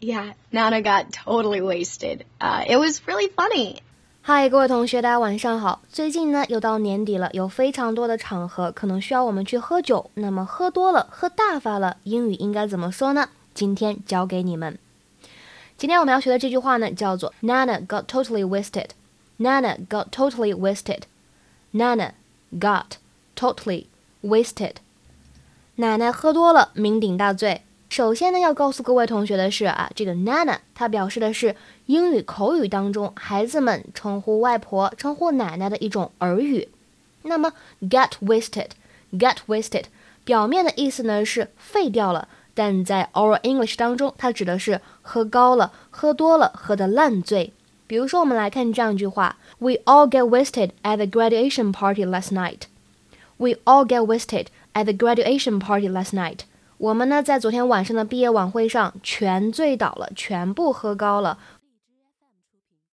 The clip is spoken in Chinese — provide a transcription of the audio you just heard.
Yeah, Nana got totally wasted. Uh, it was really funny. 嗨，各位同学，大家晚上好。最近呢，又到年底了，有非常多的场合可能需要我们去喝酒。那么喝多了、喝大发了，英语应该怎么说呢？今天教给你们。今天我们要学的这句话呢，叫做 Nana got totally wasted. Nana got totally wasted. Nana got totally wasted. 奶奶喝多了，酩酊大醉。首先呢，要告诉各位同学的是啊，这个 Nana 它表示的是英语口语当中孩子们称呼外婆、称呼奶奶的一种耳语。那么 get wasted，get wasted 表面的意思呢是废掉了，但在 Oral English 当中，它指的是喝高了、喝多了、喝的烂醉。比如说，我们来看这样一句话：We all get wasted at the graduation party last night. We all get wasted at the graduation party last night. 我们呢，在昨天晚上的毕业晚会上全醉倒了，全部喝高了，